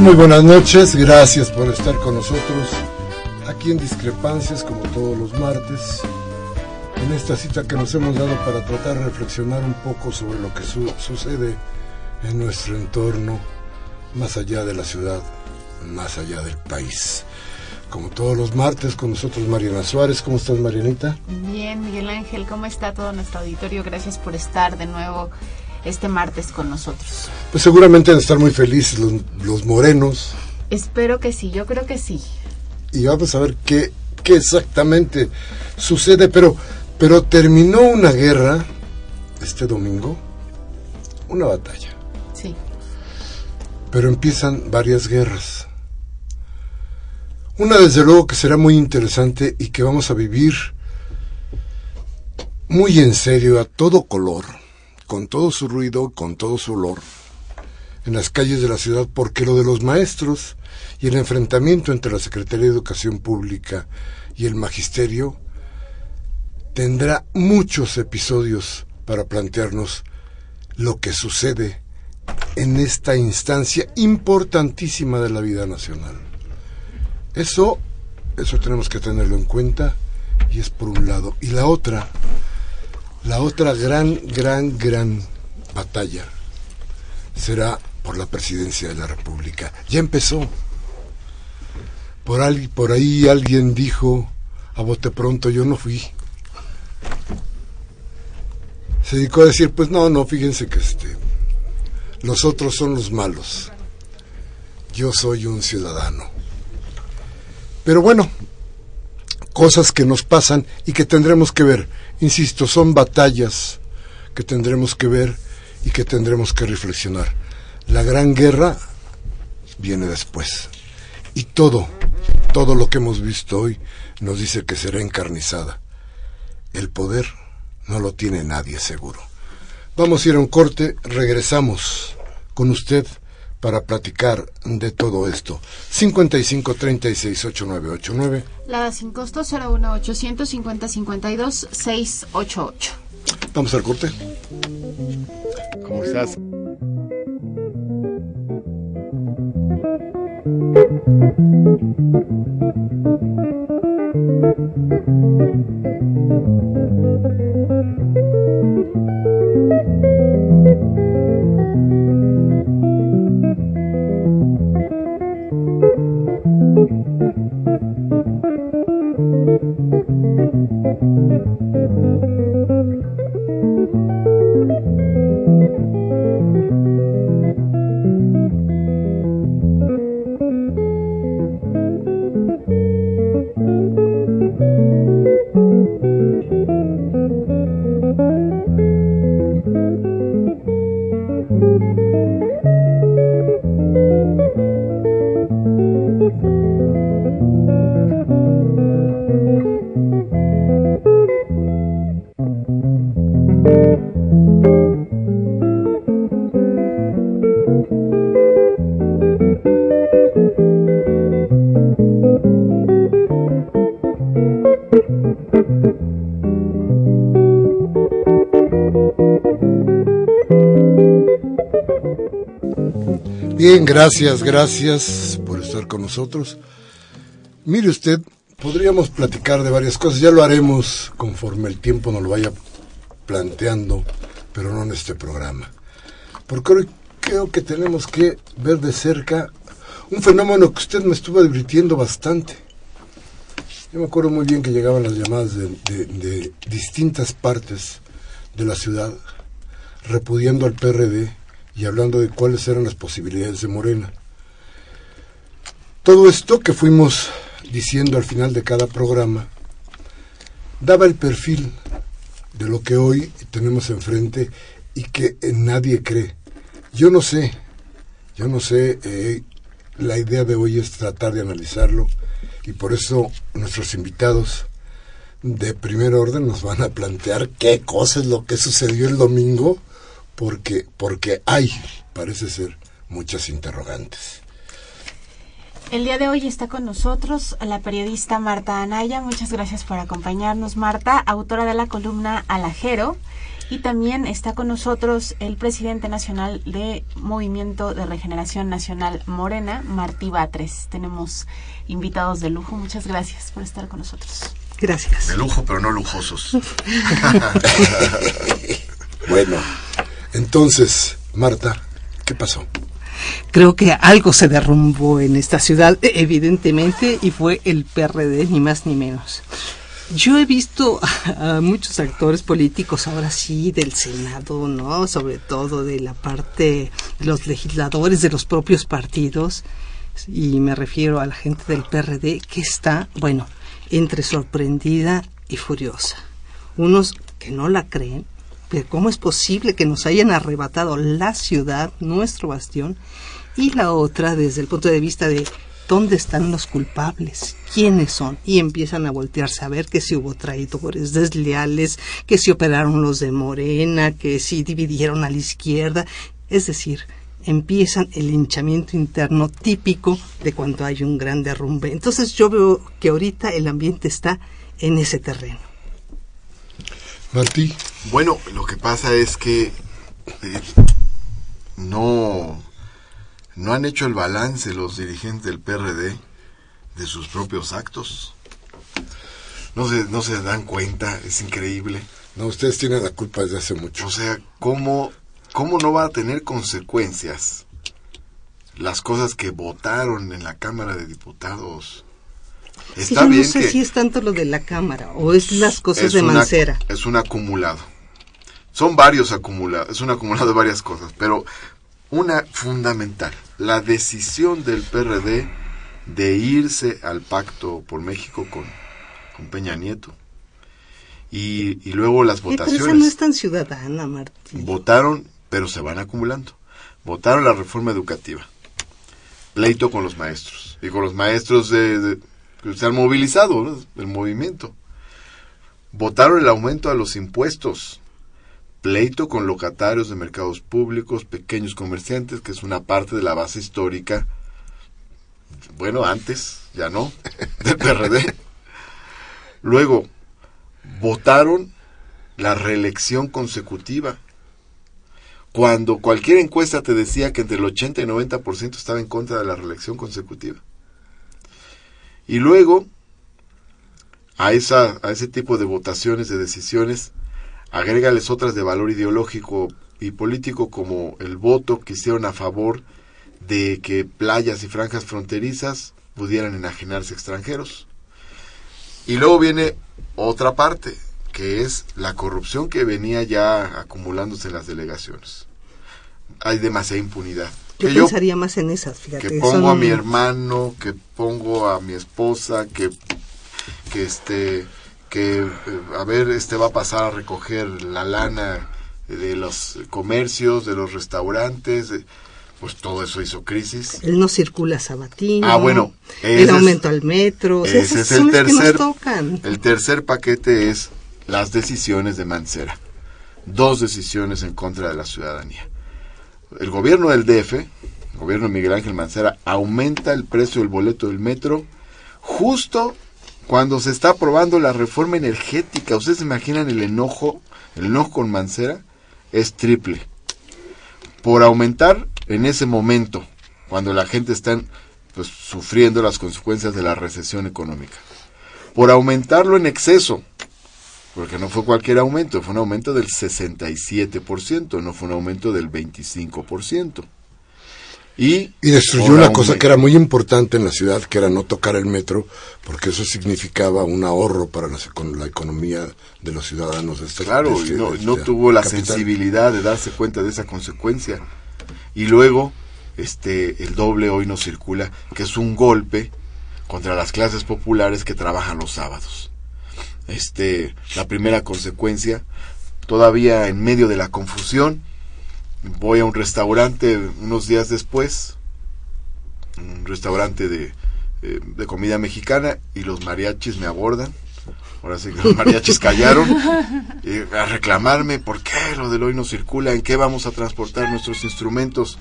Muy buenas noches. Gracias por estar con nosotros aquí en Discrepancias, como todos los martes, en esta cita que nos hemos dado para tratar de reflexionar un poco sobre lo que sucede en nuestro entorno, más allá de la ciudad, más allá del país. Como todos los martes, con nosotros Mariana Suárez. ¿Cómo estás, Marianita? Bien, Miguel Ángel. ¿Cómo está todo nuestro auditorio? Gracias por estar de nuevo este martes con nosotros. Pues seguramente van a estar muy felices los, morenos. Espero que sí, yo creo que sí. Y vamos a ver qué, qué exactamente sucede, pero, pero terminó una guerra este domingo, una batalla. Sí. Pero empiezan varias guerras. Una desde luego que será muy interesante y que vamos a vivir muy en serio a todo color con todo su ruido, con todo su olor, en las calles de la ciudad, porque lo de los maestros y el enfrentamiento entre la Secretaría de Educación Pública y el Magisterio tendrá muchos episodios para plantearnos lo que sucede en esta instancia importantísima de la vida nacional. Eso, eso tenemos que tenerlo en cuenta y es por un lado. Y la otra, la otra gran, gran, gran batalla será por la presidencia de la República. Ya empezó. Por, ahí, por ahí alguien dijo, a bote pronto, yo no fui. Se dedicó a decir, pues no, no, fíjense que este, los otros son los malos. Yo soy un ciudadano. Pero bueno, cosas que nos pasan y que tendremos que ver. Insisto, son batallas que tendremos que ver y que tendremos que reflexionar. La gran guerra viene después. Y todo, todo lo que hemos visto hoy nos dice que será encarnizada. El poder no lo tiene nadie seguro. Vamos a ir a un corte, regresamos con usted para platicar de todo esto. 55 36 8989. La sin costo 01 850 52 688. Vamos al corte. ¿Cómo estás? Bien, gracias, gracias por estar con nosotros. Mire usted, podríamos platicar de varias cosas, ya lo haremos conforme el tiempo nos lo vaya planteando, pero no en este programa. Porque creo que tenemos que ver de cerca un fenómeno que usted me estuvo divirtiendo bastante. Yo me acuerdo muy bien que llegaban las llamadas de, de distintas partes de la ciudad repudiando al PRD y hablando de cuáles eran las posibilidades de Morena. Todo esto que fuimos diciendo al final de cada programa daba el perfil de lo que hoy tenemos enfrente y que nadie cree. Yo no sé, yo no sé, eh, la idea de hoy es tratar de analizarlo y por eso nuestros invitados de primer orden nos van a plantear qué cosa es lo que sucedió el domingo porque, porque hay, parece ser, muchas interrogantes. El día de hoy está con nosotros la periodista Marta Anaya. Muchas gracias por acompañarnos, Marta, autora de la columna Alajero. Y también está con nosotros el presidente nacional de Movimiento de Regeneración Nacional Morena, Martí Batres. Tenemos invitados de lujo. Muchas gracias por estar con nosotros. Gracias. De lujo, pero no lujosos. bueno, entonces, Marta, ¿qué pasó? Creo que algo se derrumbó en esta ciudad, e, evidentemente, y fue el PRD, ni más ni menos. Yo he visto a, muchos actores políticos, ahora sí, del Senado, ¿no? Sobre todo de la parte de los legisladores de los propios partidos, y me refiero a la gente del PRD, que está, bueno, entre sorprendida y furiosa. Unos que no la creen, cómo es posible que nos hayan arrebatado la ciudad, nuestro bastión, y la otra desde el punto de vista de dónde están los culpables, quiénes son, y empiezan a voltearse a ver que si hubo traidores desleales, que si operaron los de Morena, que si dividieron a la izquierda, es decir, empiezan el hinchamiento interno típico de cuando hay un gran derrumbe. Entonces yo veo que ahorita el ambiente está en ese terreno. Martí. Bueno, lo que pasa es que eh, no, no han hecho el balance los dirigentes del PRD de sus propios actos. No se, no se dan cuenta, es increíble. No, ustedes tienen la culpa desde hace mucho. O sea, ¿cómo, cómo no va a tener consecuencias las cosas que votaron en la Cámara de Diputados? Está bien no sé si es tanto lo de la cámara o es las cosas de Mancera. Es un acumulado. Son varios acumulados, es un acumulado de varias cosas, pero una fundamental, la decisión del PRD de irse al pacto por México con, con Peña Nieto. Y, y luego las votaciones. Pero no es tan ciudadana, Martín. Votaron, pero se van acumulando. Votaron la reforma educativa. Pleito con los maestros. Y con los maestros de se han movilizado, el movimiento. Votaron el aumento a los impuestos, pleito con locatarios de mercados públicos, pequeños comerciantes, que es una parte de la base histórica, bueno, antes, ya no, del PRD. Luego, votaron la reelección consecutiva. Cuando cualquier encuesta te decía que entre el 80 y 90% estaba en contra de la reelección consecutiva. Y luego, a, esa, a ese tipo de votaciones, de decisiones, agrégales otras de valor ideológico y político como el voto que hicieron a favor de que playas y franjas fronterizas pudieran enajenarse extranjeros. Y luego viene otra parte, que es la corrupción que venía ya acumulándose en las delegaciones. Hay demasiada impunidad. Yo pensaría más en esas, fíjate. Que pongo a mi hermano, que pongo a mi esposa, que, que este, que eh, a ver, este va a pasar a recoger la lana de los comercios, de los restaurantes, pues todo eso hizo crisis. Él no circula sabatino. Ah, bueno. El aumento al metro. Ese es el tercer, el tercer paquete es las decisiones de Mancera. Dos decisiones en contra de la ciudadanía el gobierno del DF, el gobierno de Miguel Ángel Mancera, aumenta el precio del boleto del metro justo cuando se está aprobando la reforma energética. ¿Ustedes se imaginan el enojo? El enojo con Mancera es triple. Por aumentar en ese momento, cuando la gente está pues, sufriendo las consecuencias de la recesión económica. por aumentarlo en exceso, porque no fue cualquier aumento, fue un aumento del 67%, no fue un aumento del 25%. Y, y destruyó una cosa que era muy importante en la ciudad, que era no tocar el metro, porque eso significaba un ahorro para la, con la economía de los ciudadanos de este Claro, de este, no, esta tuvo la capital. sensibilidad de darse cuenta de esa consecuencia. Y luego, este, el doble hoy no circula, que es un golpe contra las clases populares que trabajan los sábados. Este, la primera consecuencia, todavía en medio de la confusión, voy a un restaurante unos días después, un restaurante de, eh, de comida mexicana, y los mariachis me abordan. Ahora sí que los mariachis callaron eh, a reclamarme por qué lo del hoy no circula, en qué vamos a transportar nuestros instrumentos.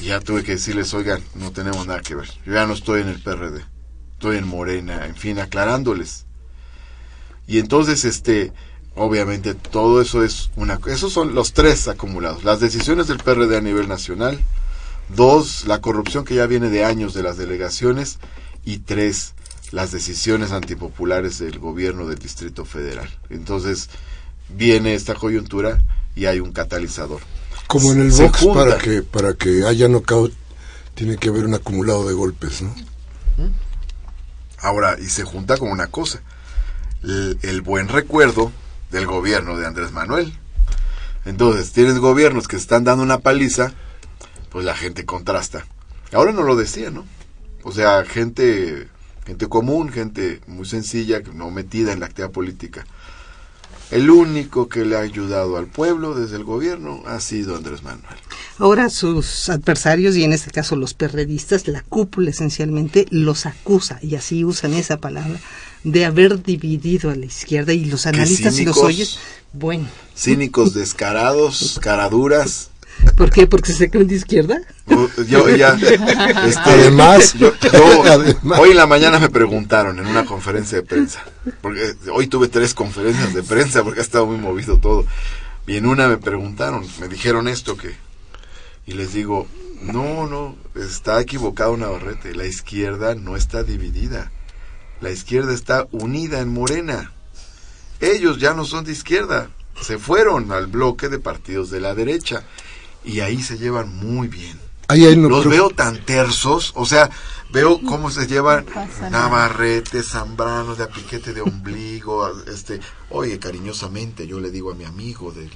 Y ya tuve que decirles, oigan, no tenemos nada que ver. Yo ya no estoy en el PRD, estoy en Morena, en fin, aclarándoles. Y entonces, este, obviamente todo eso es una... Esos son los tres acumulados. Las decisiones del PRD a nivel nacional. Dos, la corrupción que ya viene de años de las delegaciones. Y tres, las decisiones antipopulares del gobierno del Distrito Federal. Entonces, viene esta coyuntura y hay un catalizador. Como en el Se box, junta. para que, para que haya knockout, tiene que haber un acumulado de golpes, ¿no? Ahora, y se junta con una cosa, el, el buen recuerdo del gobierno de Andrés Manuel. Entonces, tienes gobiernos que están dando una paliza, pues la gente contrasta. Ahora no lo decía, ¿no? O sea, gente, gente común, gente muy sencilla, no metida en la actividad política. El único que le ha ayudado al pueblo desde el gobierno ha sido Andrés Manuel. Ahora sus adversarios, y en este caso los perredistas, la cúpula esencialmente, los acusa, y así usan esa palabra, de haber dividido a la izquierda y los analistas si los cínicos. oyes, bueno, Cínicos, descarados, caraduras. ¿Por qué? ¿Porque se creen de izquierda? Yo ya, este, Además, yo- yo- además. hoy en la mañana me preguntaron en una conferencia de prensa, porque hoy tuve tres conferencias de prensa porque ha estado muy movido todo, y en una me preguntaron, me dijeron esto que, y les digo, no, no, está equivocado Navarrete, la izquierda no está dividida, la izquierda está unida en Morena, ellos ya no son de izquierda, se fueron al bloque de partidos de la derecha, y ahí se llevan muy bien Ahí hay no los veo tan tersos, o sea, veo cómo se llevan No. Navarrete, Zambrano, de apiquete de ombligo, este, oye, cariñosamente yo le digo a mi amigo del,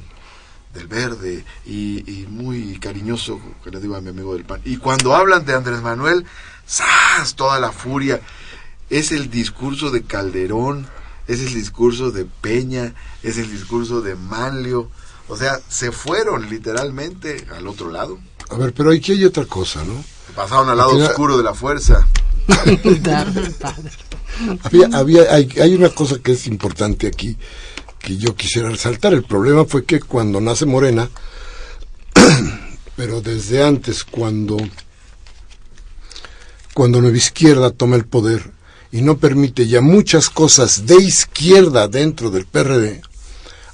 del verde y, y muy cariñoso que le digo a mi amigo del pan. Y cuando hablan de Andrés Manuel, ¡zas! Toda la furia. Es el discurso de Calderón, es el discurso de Peña, es el discurso de Manlio. O sea, se fueron literalmente al otro lado. A ver, pero aquí hay otra cosa, ¿no? Pasaron al lado oscuro de la fuerza. Había, había, hay, hay una cosa que es importante aquí que yo quisiera resaltar. El problema fue que cuando nace Morena, pero desde antes, cuando, cuando Nueva Izquierda toma el poder y no permite ya muchas cosas de izquierda dentro del PRD,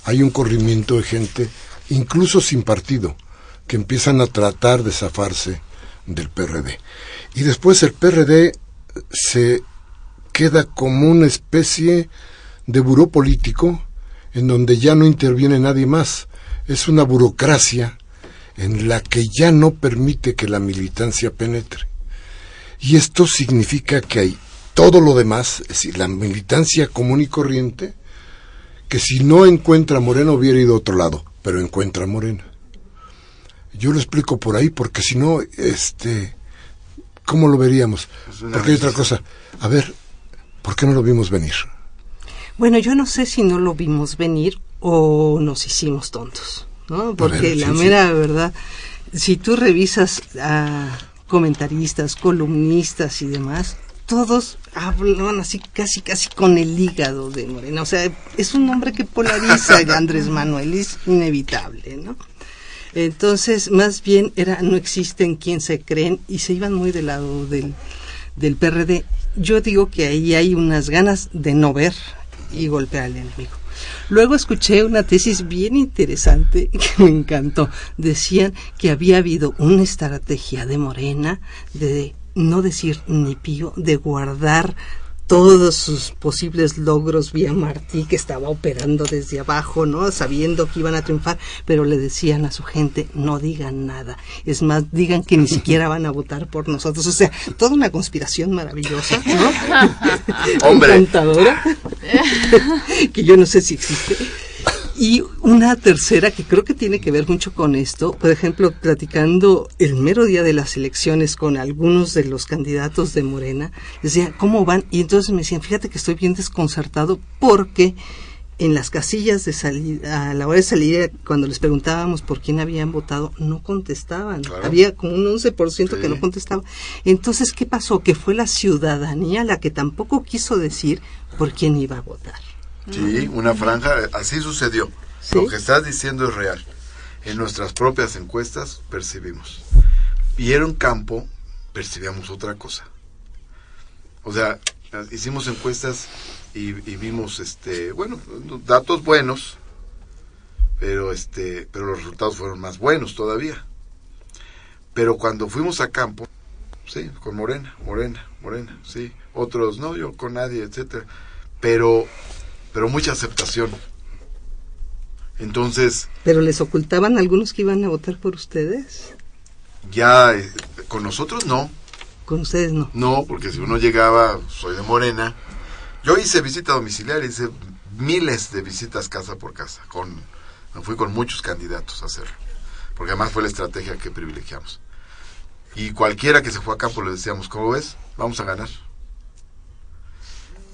hay un corrimiento de gente, incluso sin partido, que empiezan a tratar de zafarse del PRD. Y después el PRD se queda como una especie de buró político en donde ya no interviene nadie más. Es una burocracia en la que ya no permite que la militancia penetre. Y esto significa que hay todo lo demás, es decir, la militancia común y corriente, que si no encuentra a Morena hubiera ido a otro lado, pero encuentra a Morena. Yo lo explico por ahí porque si no, este, ¿cómo lo veríamos? Porque hay otra cosa. A ver, ¿por qué no lo vimos venir? Bueno, yo no sé si no lo vimos venir o nos hicimos tontos, ¿no? Porque ver, la sí. mera verdad, si tú revisas a comentaristas, columnistas y demás, todos hablan así casi casi con el hígado de Morena. O sea, es un hombre que polariza el Andrés Manuel, es inevitable, ¿no? Entonces, más bien era no existen quien se creen y se iban muy del lado del, del PRD. Yo digo que ahí hay unas ganas de no ver y golpear al enemigo. Luego escuché una tesis bien interesante que me encantó. Decían que había habido una estrategia de Morena de no decir ni pío, de guardar todos sus posibles logros vía Martí, que estaba operando desde abajo, ¿no? Sabiendo que iban a triunfar, pero le decían a su gente, no digan nada. Es más, digan que ni siquiera van a votar por nosotros. O sea, toda una conspiración maravillosa, ¿no? Hombre. Encantadora, que yo no sé si existe. Y una tercera que creo que tiene que ver mucho con esto, por ejemplo, platicando el mero día de las elecciones con algunos de los candidatos de Morena, decía, ¿cómo van? Y entonces me decían, fíjate que estoy bien desconcertado porque en las casillas de salida, a la hora de salir, cuando les preguntábamos por quién habían votado, no contestaban. Claro. Había como un 11% que Sí. no contestaba. Entonces, ¿qué pasó? Que fue la ciudadanía la que tampoco quiso decir por quién iba a votar. Sí, una franja, así sucedió. Sí. Lo que estás diciendo es real. En nuestras propias encuestas percibimos. Y era un campo, percibíamos otra cosa. O sea, hicimos encuestas y, y vimos, este, bueno, datos buenos, pero este, pero los resultados fueron más buenos todavía. Pero cuando fuimos a campo, sí, con Morena, Morena, Morena, sí, otros no, yo con nadie, etcétera. Pero pero mucha aceptación. Entonces, Pero les ocultaban algunos que iban a votar por ustedes. ya eh, con nosotros no, Con ustedes no. no, porque si uno llegaba, soy de Morena. Yo hice visita domiciliaria, hice miles de visitas casa por casa, con me fui con muchos candidatos a hacerlo, porque además fue la estrategia que privilegiamos. Y cualquiera que se fue a campo le decíamos, ¿cómo ves? Vamos a ganar.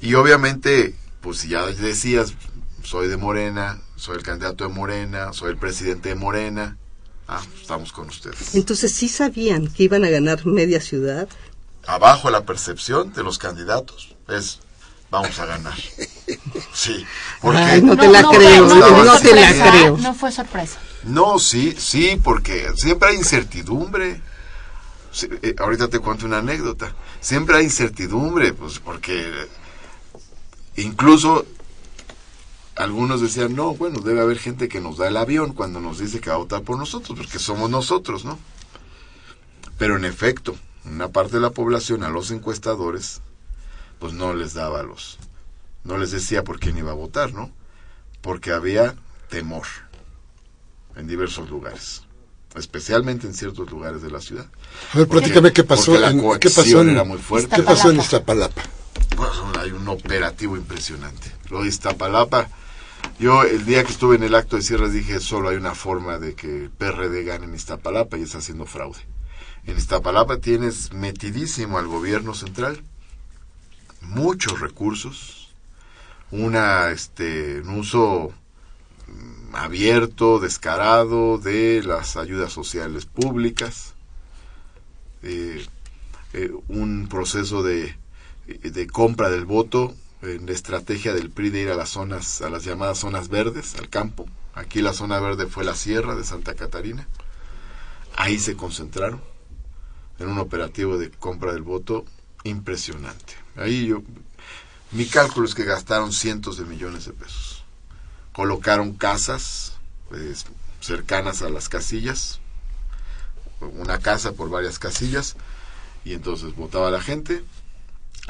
Y obviamente, pues si ya decías, soy de Morena, soy el candidato de Morena, soy el presidente de Morena, ah, estamos con ustedes. Entonces sí sabían que iban a ganar media ciudad. abajo la percepción de los candidatos es vamos a ganar. Sí, porque Ay, no te la fue- creo, no, fue no te la sorpresa, creo. No fue sorpresa. no, sí, sí, porque siempre hay incertidumbre. Sí, eh, ahorita te cuento una anécdota. Siempre hay incertidumbre, pues porque incluso algunos decían, no, bueno, debe haber gente que nos da el avión cuando nos dice que va a votar por nosotros, porque somos nosotros, ¿no? Pero en efecto, una parte de la población a los encuestadores, pues no les daba los, no les decía por quién iba a votar, ¿no? Porque había temor en diversos lugares, especialmente en ciertos lugares de la ciudad. A ver, platícame qué pasó, Porque la en, qué pasó, en, era muy fuerte. ¿qué pasó en Iztapalapa. Pues, hay un operativo impresionante. Lo de Iztapalapa, yo el día que estuve en el acto de cierre dije, solo hay una forma de que el PRD gane en Iztapalapa y es haciendo fraude. En Iztapalapa tienes metidísimo al gobierno central, muchos recursos, una, este, un uso mm, abierto, descarado de las ayudas sociales públicas, eh, eh, un proceso de, de compra del voto en la estrategia del PRI de ir a las zonas, a las llamadas zonas verdes, al campo. Aquí la zona verde fue la sierra de Santa Catarina. Ahí se concentraron en un operativo de compra del voto impresionante. Ahí yo, mi cálculo es que gastaron cientos de millones de pesos. Colocaron casas pues, cercanas a las casillas, una casa por varias casillas, y entonces votaba la gente.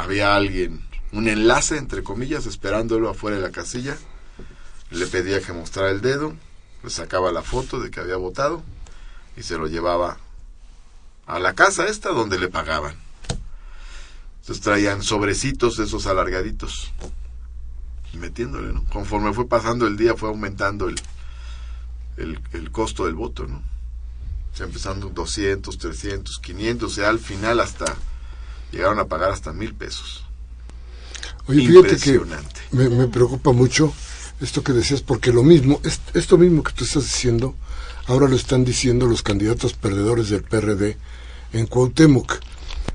Había alguien, un enlace entre comillas, esperándolo afuera de la casilla. Le pedía que mostrara el dedo, le sacaba la foto de que había votado y se lo llevaba a la casa esta donde le pagaban. Entonces traían sobrecitos esos alargaditos, metiéndole, ¿no? Conforme fue pasando el día fue aumentando el, el, el costo del voto, ¿no? O sea, empezando 200, 300, 500, o sea, al final hasta llegaron a pagar hasta mil pesos. Oye, fíjate que me, me preocupa mucho esto que decías, porque lo mismo, es- esto mismo que tú estás diciendo, ahora lo están diciendo los candidatos perdedores del PRD en Cuauhtémoc.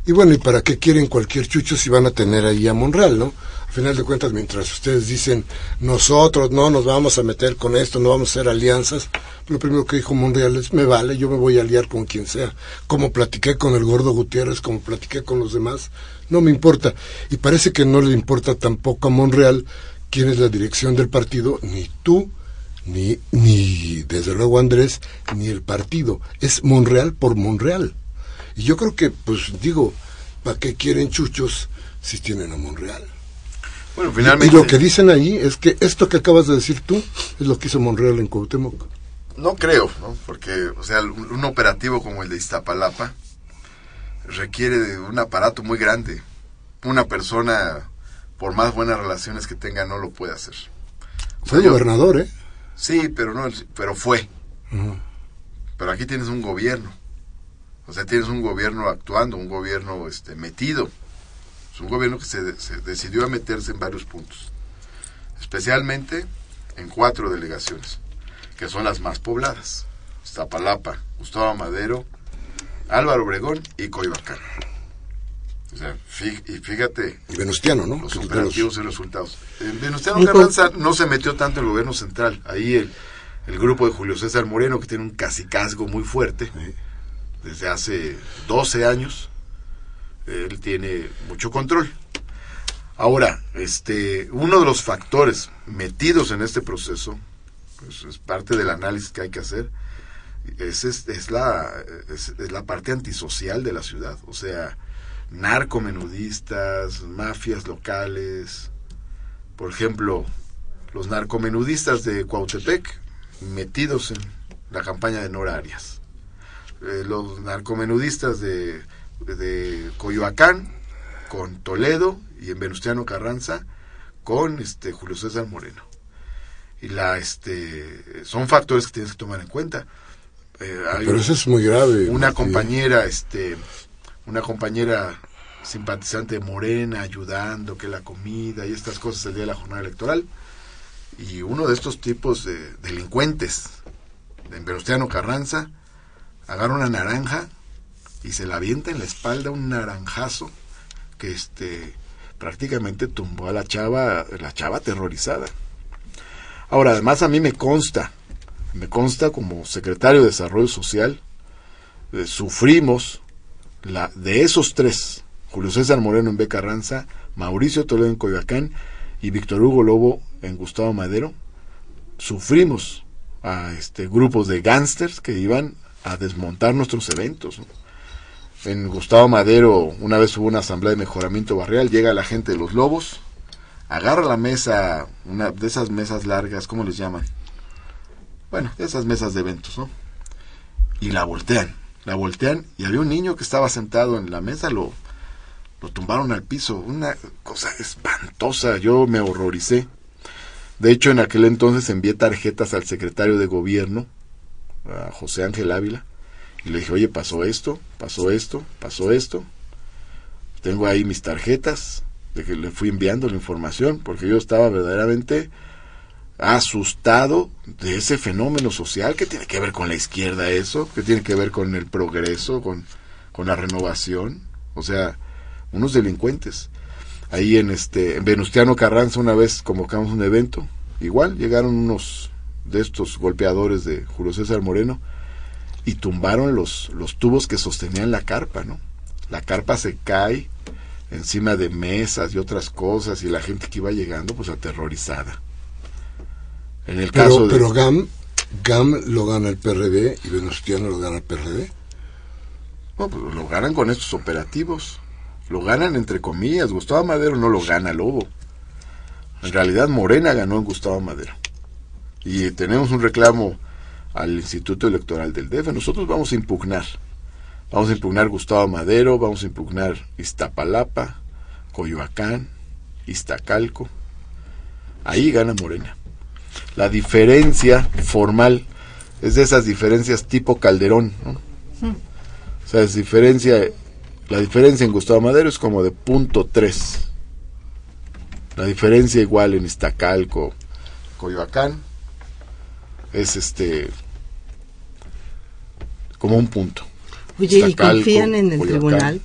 Y bueno, ¿y para qué quieren cualquier chucho si van a tener ahí a Monreal, no? Al final de cuentas, mientras ustedes dicen, nosotros no nos vamos a meter con esto, no vamos a hacer alianzas, lo primero que dijo Monreal es, me vale, yo me voy a aliar con quien sea. Como platiqué con el gordo Gutiérrez, como platiqué con los demás, no me importa. Y parece que no le importa tampoco a Monreal quién es la dirección del partido, ni tú, ni, ni desde luego Andrés, ni el partido. Es Monreal por Monreal. Y yo creo que, pues digo, ¿para qué quieren chuchos si tienen a Monreal? Bueno, Y finalmente... lo que dicen ahí es que esto que acabas de decir tú es lo que hizo Monreal en Cuauhtémoc. No creo, ¿no? Porque, o sea, un, operativo como el de Iztapalapa requiere de un aparato muy grande. Una persona, por más buenas relaciones que tenga, no lo puede hacer. O Fue yo- gobernador, ¿eh? Sí, pero no, pero fue. Pero aquí tienes un gobierno. O sea, tienes un gobierno actuando, un gobierno este, metido. Es un gobierno que se, se decidió a meterse en varios puntos. Especialmente en cuatro delegaciones, que son las más pobladas. Iztapalapa, Gustavo Madero, Álvaro Obregón y Coyoacán. O sea, fí- y fíjate Y Venustiano, ¿no? los operativos y resultados. En Venustiano Nico. Carranza no se metió tanto el gobierno central. Ahí el, el grupo de Julio César Moreno, que tiene un casicazgo muy fuerte, Sí. Desde hace 12 años, él tiene mucho control. Ahora, este, uno de los factores metidos en este proceso, pues, es parte del análisis que hay que hacer, es, la, la parte antisocial de la ciudad. O sea, narcomenudistas, mafias locales. Por ejemplo, los narcomenudistas de Cuautepec metidos en la campaña de Nora Arias. Eh, los narcomenudistas de, de Coyoacán con Toledo y en Venustiano Carranza con este Julio César Moreno. Y la este son factores que tienes que tomar en cuenta. Eh, hay Pero eso es muy grave. una compañera este una compañera simpatizante de Morena ayudando que la comida y estas cosas el día de la jornada electoral y uno de estos tipos de delincuentes en Venustiano Carranza agarra una naranja y se la avienta en la espalda un naranjazo que este prácticamente tumbó a la chava la chava aterrorizada ahora además a mí me consta me consta como secretario de Desarrollo Social, eh, sufrimos la, de esos tres, Julio César Moreno en B. Carranza, Mauricio Toledo en Coyoacán y Víctor Hugo Lobo en Gustavo Madero, sufrimos a este grupos de gángsters que iban a desmontar nuestros eventos. En Gustavo Madero, una vez hubo una asamblea de mejoramiento barrial, llega la gente de los lobos, agarra la mesa, una de esas mesas largas, ¿cómo les llaman? bueno, esas mesas de eventos, ¿no? Y la voltean, la voltean y había un niño que estaba sentado en la mesa, lo, lo tumbaron al piso, una cosa espantosa, yo me horroricé. De hecho, en aquel entonces envié tarjetas al secretario de gobierno, a José Ángel Ávila, y le dije, oye, pasó esto, pasó esto, pasó esto. Tengo ahí mis tarjetas, de que le fui enviando la información, porque yo estaba verdaderamente asustado de ese fenómeno social que tiene que ver con la izquierda eso, que tiene que ver con el progreso, con, con la renovación, o sea, unos delincuentes. Ahí en este en Venustiano Carranza una vez convocamos un evento, igual llegaron unos de estos golpeadores de Julio César Moreno y tumbaron los, los tubos que sostenían la carpa, ¿no? La carpa se cae encima de mesas y otras cosas y la gente que iba llegando pues aterrorizada. En el caso Pero, de... pero GAM, GAM lo gana el PRD y Venustiano lo gana el PRD. No, pues lo ganan con estos operativos. Lo ganan entre comillas. Gustavo Madero no lo gana Lobo. En realidad Morena ganó en Gustavo Madero. Y tenemos un reclamo al Instituto Electoral del DF. Nosotros vamos a impugnar. Vamos a impugnar Gustavo Madero, vamos a impugnar Iztapalapa, Coyoacán, Iztacalco. Ahí gana Morena. La diferencia formal es de esas diferencias tipo Calderón. O sea, es diferencia, la diferencia en Gustavo Madero es como de punto 3. La diferencia igual en Iztacalco, Coyoacán, es este como un punto. Oye, ¿y confían en el Coyoacán. tribunal?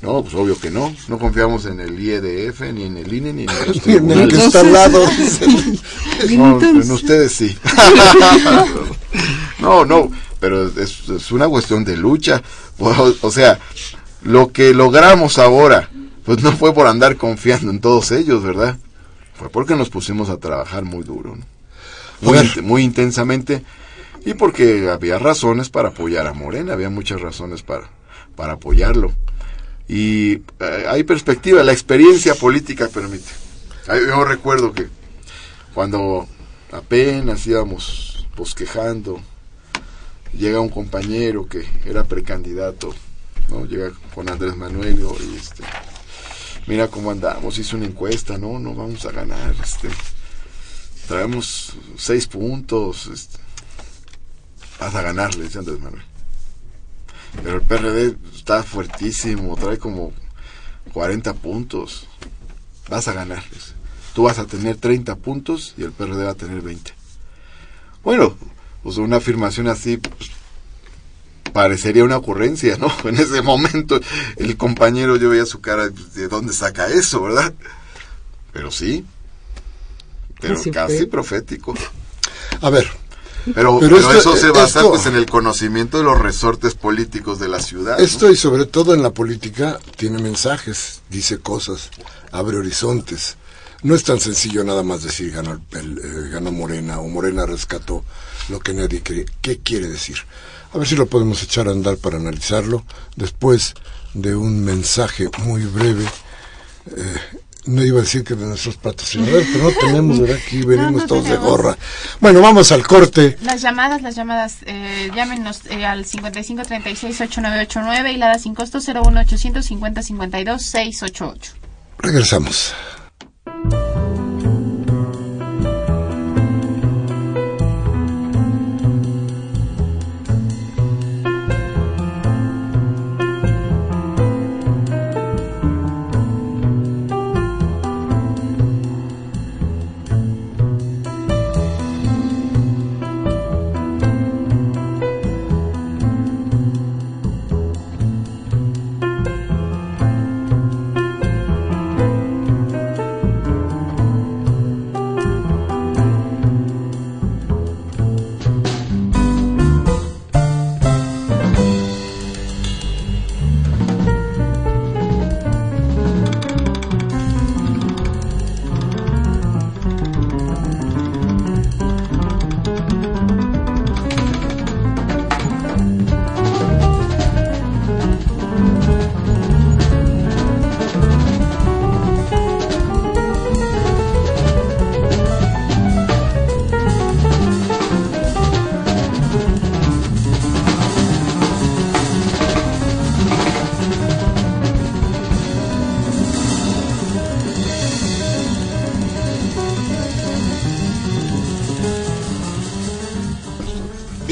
No, pues obvio que no. No confiamos en el IEDF, ni en el INE, ni en los Y en el que está al lado. No, en ustedes sí. no, no, pero es, es una cuestión de lucha. O, o sea, lo que logramos ahora, pues no fue por andar confiando en todos ellos, ¿verdad? Fue porque nos pusimos a trabajar muy duro, ¿no? Muy, muy intensamente y porque había razones para apoyar a Morena, había muchas razones para, para apoyarlo. Y eh, hay perspectiva, la experiencia política permite. Yo recuerdo que cuando apenas íbamos bosquejando, llega un compañero que era precandidato, ¿no? Llega con Andrés Manuel y este, mira cómo andamos, hizo una encuesta, no, no vamos a ganar, este, traemos seis puntos, este, vas a ganar, le dice Andrés Manuel. Pero el PRD está fuertísimo, trae como 40 puntos, vas a ganar. Tú vas a tener 30 puntos y el PRD va a tener 20. Bueno, pues una afirmación así pues, parecería una ocurrencia, ¿no? En ese momento el compañero yo veía su cara, pues, ¿de dónde saca eso, verdad? Pero sí, pero casi profético. A ver. Pero, eso se basa pues, en el conocimiento de los resortes políticos de la ciudad. Esto y sobre todo en la política tiene mensajes, dice cosas, abre horizontes. No es tan sencillo nada más decir ganó, el, eh, ganó Morena o Morena rescató lo que nadie cree. ¿Qué quiere decir? A ver si lo podemos echar a andar para analizarlo después de un mensaje muy breve. Eh, no iba a decir que de nuestros patrocinadores, pero no tenemos, ¿verdad? Aquí venimos todos de gorra. Bueno, vamos al corte. Las llamadas, las llamadas, eh, llámenos eh, al 5536-8989 y la da sin costo 01850-52-688. Regresamos.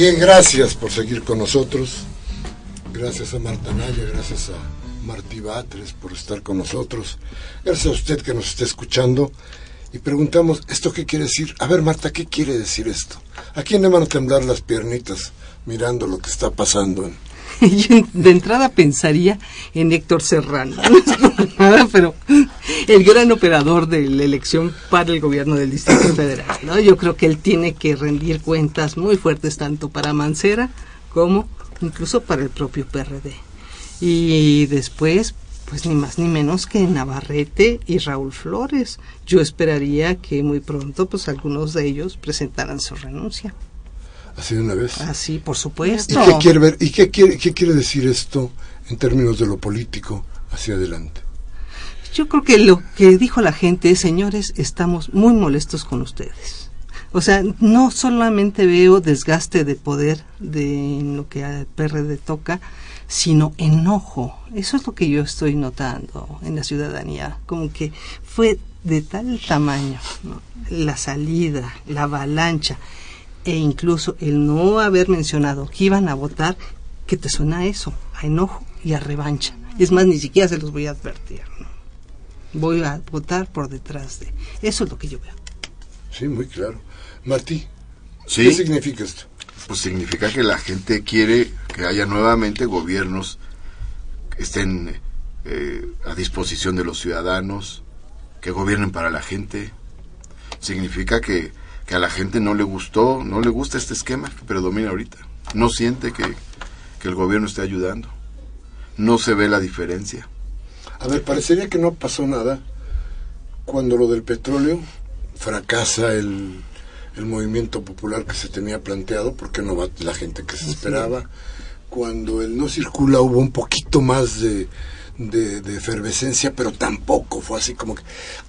Bien, gracias por seguir con nosotros. Gracias a Marta Naya, gracias a Martí Batres por estar con nosotros. Gracias a usted que nos está escuchando. Y preguntamos, ¿esto qué quiere decir? A ver, Marta, ¿qué quiere decir esto? ¿A quién le van a temblar las piernitas mirando lo que está pasando en, yo de entrada pensaría en Héctor Serrano, pero el gran operador de la elección para el gobierno del Distrito Federal. ¿no? Yo creo que él tiene que rendir cuentas muy fuertes tanto para Mancera como incluso para el propio PRD. Y después, pues ni más ni menos que Navarrete y Raúl Flores. Yo esperaría que muy pronto pues algunos de ellos presentaran su renuncia. Así de una vez. Así, por supuesto. ¿Y qué quiere ver? ¿Y qué quiere, qué quiere decir esto en términos de lo político hacia adelante? Yo creo que lo que dijo la gente es, señores, estamos muy molestos con ustedes. O sea, no solamente veo desgaste de poder de lo que al PRD toca, sino enojo. Eso es lo que yo estoy notando en la ciudadanía, como que fue de tal tamaño la salida, la avalancha, e incluso el no haber mencionado que iban a votar, que te suena a eso, a enojo y a revancha. Es más, ni siquiera se los voy a advertir. Voy a votar por detrás de... Eso es lo que yo veo. Sí, muy claro. Martí, ¿qué significa esto? Pues significa que la gente quiere que haya nuevamente gobiernos que estén eh, a disposición de los ciudadanos, que gobiernen para la gente. Significa que que a la gente no le gustó, no le gusta este esquema que predomina ahorita. No siente que, el gobierno esté ayudando. No se ve la diferencia. A ver, parecería que no pasó nada cuando lo del petróleo fracasa el, el movimiento popular que se tenía planteado, porque no va la gente que se esperaba. Cuando el no circula hubo un poquito más de, de, de efervescencia, pero tampoco fue así como que,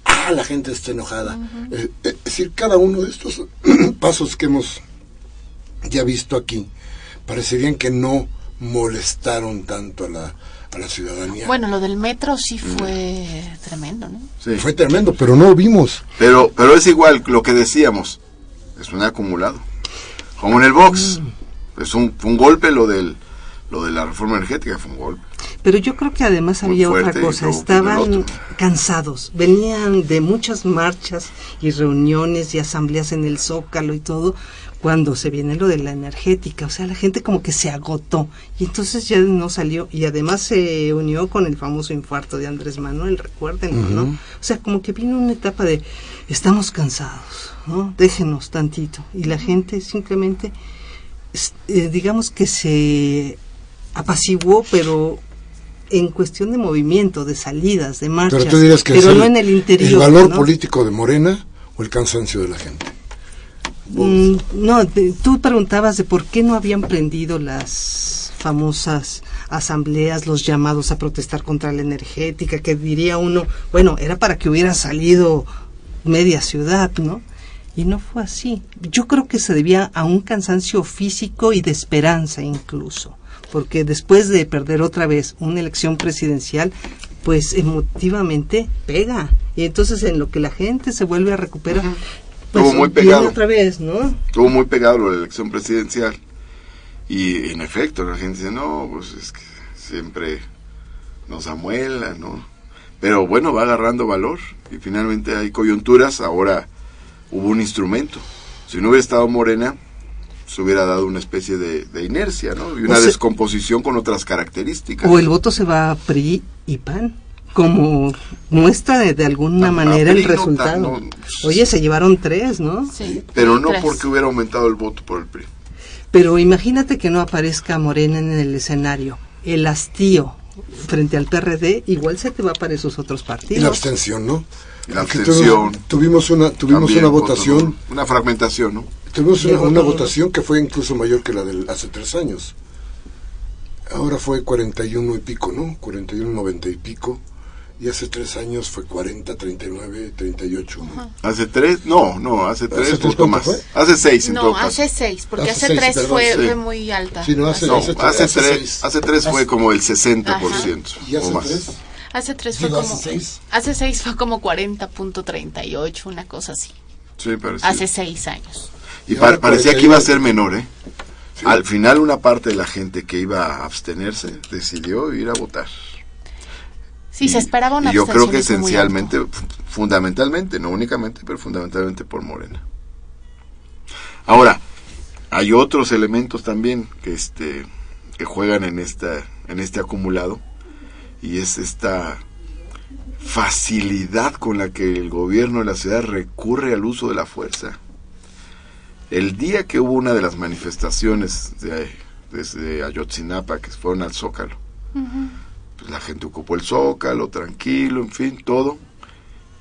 ah, la gente está enojada. Eh, eh, es decir, cada uno de estos pasos que hemos ya visto aquí, parecerían que no molestaron tanto a la, a la ciudadanía. Bueno, lo del metro sí fue tremendo, ¿no? Sí. Fue tremendo, pero no lo vimos. Pero, pero es igual lo que decíamos, es un acumulado. Como en el box, es un, un golpe lo del lo de la reforma energética, fue un golpe. Pero yo creo que además había fuerte otra cosa, estaban cansados, venían de muchas marchas y reuniones y asambleas en el Zócalo y todo, cuando se viene lo de la energética, o sea, la gente como que se agotó y entonces ya no salió y además se unió con el famoso infarto de Andrés Manuel, recuérdenlo, ¿no? O sea, como que vino una etapa de estamos cansados, ¿no? Déjenos tantito y la gente simplemente eh, digamos que se apaciguó, pero en cuestión de movimiento, de salidas, de marchas, Pero tú dirías que pero no en el interior. el valor ¿no? político de Morena o el cansancio de la gente. Mm, no, de- tú preguntabas de por qué no habían prendido las famosas asambleas, los llamados a protestar contra la energética, que diría uno, bueno, era para que hubiera salido media ciudad, ¿no? Y no fue así. Yo creo que se debía a un cansancio físico y de esperanza incluso, porque después de perder otra vez una elección presidencial, pues emotivamente pega. Y entonces en lo que la gente se vuelve a recuperar, pues Estuvo muy pegado. otra vez, ¿no? Estuvo muy pegado lo de la elección presidencial. Y en efecto, la gente dice, no, pues es que siempre nos amuela, ¿no? Pero bueno, va agarrando valor y finalmente hay coyunturas. Ahora hubo un instrumento. Si no hubiera estado Morena, se hubiera dado una especie de, de inercia, ¿no? Y una O sea- descomposición con otras características. O el voto se va a PRI y PAN, como muestra de, de alguna A- a manera el no resultado. tan- no. Oye, se llevaron tres, ¿no? Sí. Pero no Tres. porque hubiera aumentado el voto por el PRI. Pero imagínate que no aparezca Morena en el escenario. El hastío frente al PRD igual se te va para esos otros Y la partidos. abstención, ¿no? La abstención. Tuvimos, tuvimos una, tuvimos una voto votación. Una fragmentación, ¿no? Tuvimos una, una votación que fue incluso mayor que la del hace tres años. Ahora fue 41 y pico, ¿no? 41, 90 y pico. Y hace tres años fue 40, 39, 38. ¿no? Hace tres, no, no, hace tres cuánto más. fue? Hace seis en todo No, caso. hace seis, porque Hace hace, seis, tres perdón, fue, sí. fue muy alta. Sí, no, hace- No, hace hace, tres- tres, seis. hace tres fue Hace- como el 60% ¿Y hace o más. tres? Hace tres fue Digo, como... hace seis. Hace seis fue como 40.38, una cosa así. Sí, parecía. Hace seis años. Y Y pa- ahora parecía 41. que iba a ser menor, ¿eh? Sí. Al final una parte de la gente que iba a abstenerse decidió ir a votar. Sí, se esperaba una y yo creo que esencialmente, fundamentalmente, no únicamente, pero fundamentalmente por Morena. Ahora, hay otros elementos también que este que juegan en esta en este acumulado y es esta facilidad con la que el gobierno de la ciudad recurre al uso de la fuerza. El día que hubo una de las manifestaciones de, desde Ayotzinapa que fueron al Zócalo, pues la gente ocupó el Zócalo, tranquilo, en fin, todo.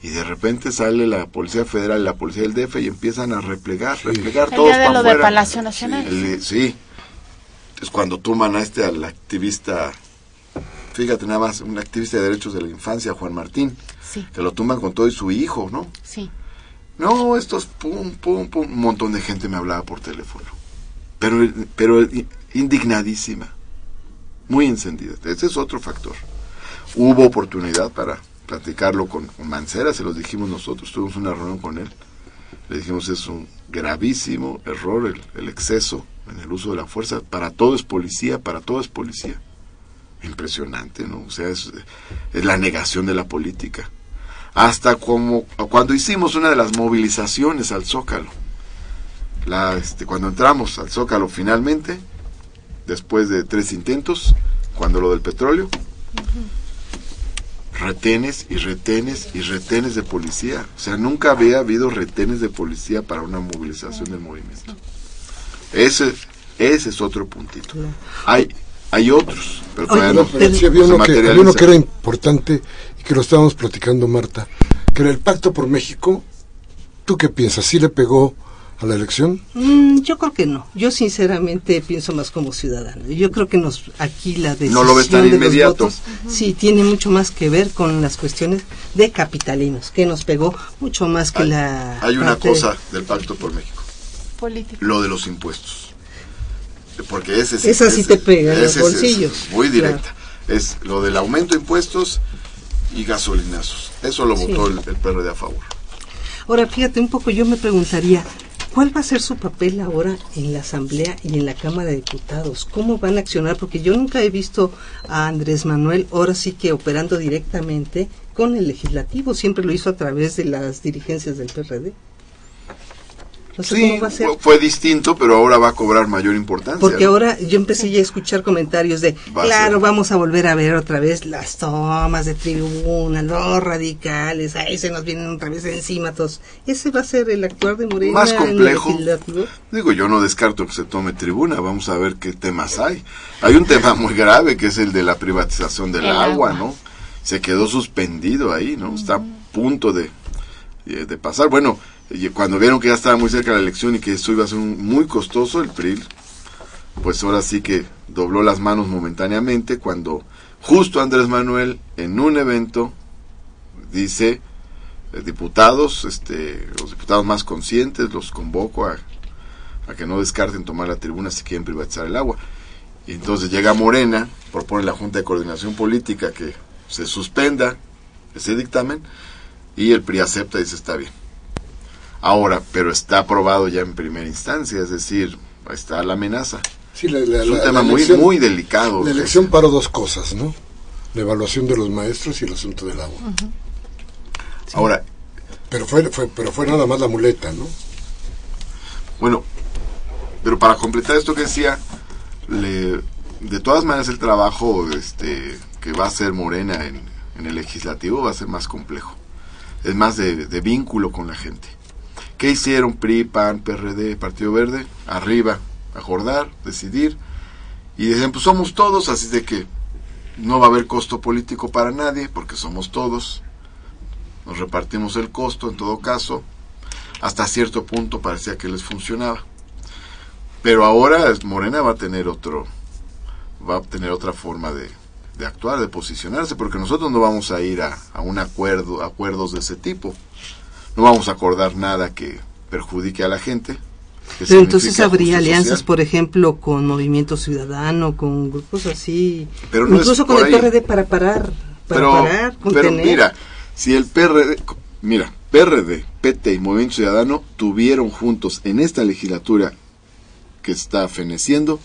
Y de repente sale la Policía Federal y la Policía del DF y empiezan a replegar, replegar El todos día de para lo de. Palacio Nacional. El- sí. Es cuando toman a este, al activista, fíjate nada más, un activista de derechos de la infancia, Juan Martín, Sí, que lo toman con todo y su hijo, ¿no? sí. No, estos pum, pum, pum. Un montón de gente me hablaba por teléfono. Pero, pero indignadísima. Muy encendida. Ese es otro factor. Hubo oportunidad para platicarlo con, Mancera, se los dijimos nosotros. Tuvimos una reunión con él. Le dijimos es un gravísimo error el, exceso en el uso de la fuerza. Para todo es policía, para todo es policía. Impresionante, ¿no? O sea, es la negación de la política hasta como cuando hicimos una de las movilizaciones al Zócalo. La, este, cuando entramos al Zócalo finalmente, después de tres intentos, cuando lo del petróleo, retenes y retenes y retenes de policía. O sea, nunca había habido retenes de policía para una movilización del movimiento. Ese, ese es otro puntito. Hay, hay otros, pero Oye, todavía No, pero sí había uno, que, había uno que era importante y que lo estábamos platicando, Marta, que era el Pacto por México. ¿Tú qué piensas? ¿Sí le pegó a la elección? Mm, yo creo que no. Yo sinceramente pienso más como ciudadano. Yo creo que nos aquí la decisión No lo ves tan de los inmediato. votos, sí tiene mucho más que ver con las cuestiones de capitalinos, que nos pegó mucho más que Hay, la hay una parte- cosa del Pacto por México, Político. lo de los impuestos. Porque ese sí, Esa sí ese- te pega en los es bolsillos. muy directa. Es lo del aumento de impuestos y gasolinazos. Eso lo Sí. votó el, el PRD a favor. Ahora, fíjate un poco, yo me preguntaría, ¿cuál va a ser su papel ahora en la Asamblea y en la Cámara de Diputados? ¿Cómo van a accionar? Porque yo nunca he visto a Andrés Manuel ahora sí que operando directamente con el legislativo, siempre lo hizo a través de las dirigencias del PRD. No sé Sí, cómo va a ser. fue- fue distinto, pero ahora va a cobrar mayor importancia. Porque ¿no? ahora yo empecé ya a escuchar comentarios de, Va claro, ser. vamos a volver a ver otra vez las tomas de tribuna, los radicales, ahí se nos vienen otra vez encima todos. ¿Ese va a ser el actuar de Morena Más complejo. Digo, yo no descarto que se tome tribuna, vamos a ver qué temas hay. Hay un tema muy grave que es el de la privatización del El agua, agua. ¿no? Se quedó suspendido ahí, ¿no? Está a punto de, de de pasar. Bueno, y cuando vieron que ya estaba muy cerca la elección y que esto iba a ser un- muy costoso, el PRI, pues ahora sí que dobló las manos momentáneamente cuando justo Andrés Manuel en un evento dice eh, diputados, este, los diputados más conscientes los convoco a, a que no descarten tomar la tribuna si quieren privatizar el agua. Y entonces llega Morena, propone la Junta de Coordinación Política que se suspenda ese dictamen y el PRI acepta y dice está bien. Ahora, pero está aprobado ya en primera instancia, es decir, está la amenaza. Sí, la, la- Es un la- tema la muy, elección- muy delicado. La elección paró dos cosas, ¿no? La evaluación de los maestros y el asunto del agua. Ahora, Pero fue, fue, pero fue nada más la muleta, ¿no? Bueno, pero para completar esto que decía, le- de todas maneras el trabajo este, que va a hacer Morena en, en el legislativo va a ser más complejo. Es más de, de vínculo con la gente. ¿Qué hicieron PRI, PAN, PRD, Partido Verde? Arriba, acordar, decidir. Y decían, pues somos todos, así de que no va a haber costo político para nadie, porque somos todos. Nos repartimos el costo en todo caso hasta cierto punto parecía que les funcionaba. Pero ahora Morena va a tener otro, va a tener otra forma de, de actuar, de posicionarse, porque nosotros no vamos a ir a, a un acuerdo, acuerdos de ese tipo. No vamos a acordar nada que perjudique a la gente. Pero entonces habría alianzas, social. por ejemplo, con Movimiento Ciudadano, con grupos así, Pero no incluso con el ahí. PRD para parar, para pero, parar, pero contener. mira, si el PRD, mira, PRD, PT y Movimiento Ciudadano tuvieron juntos en esta legislatura que está feneciendo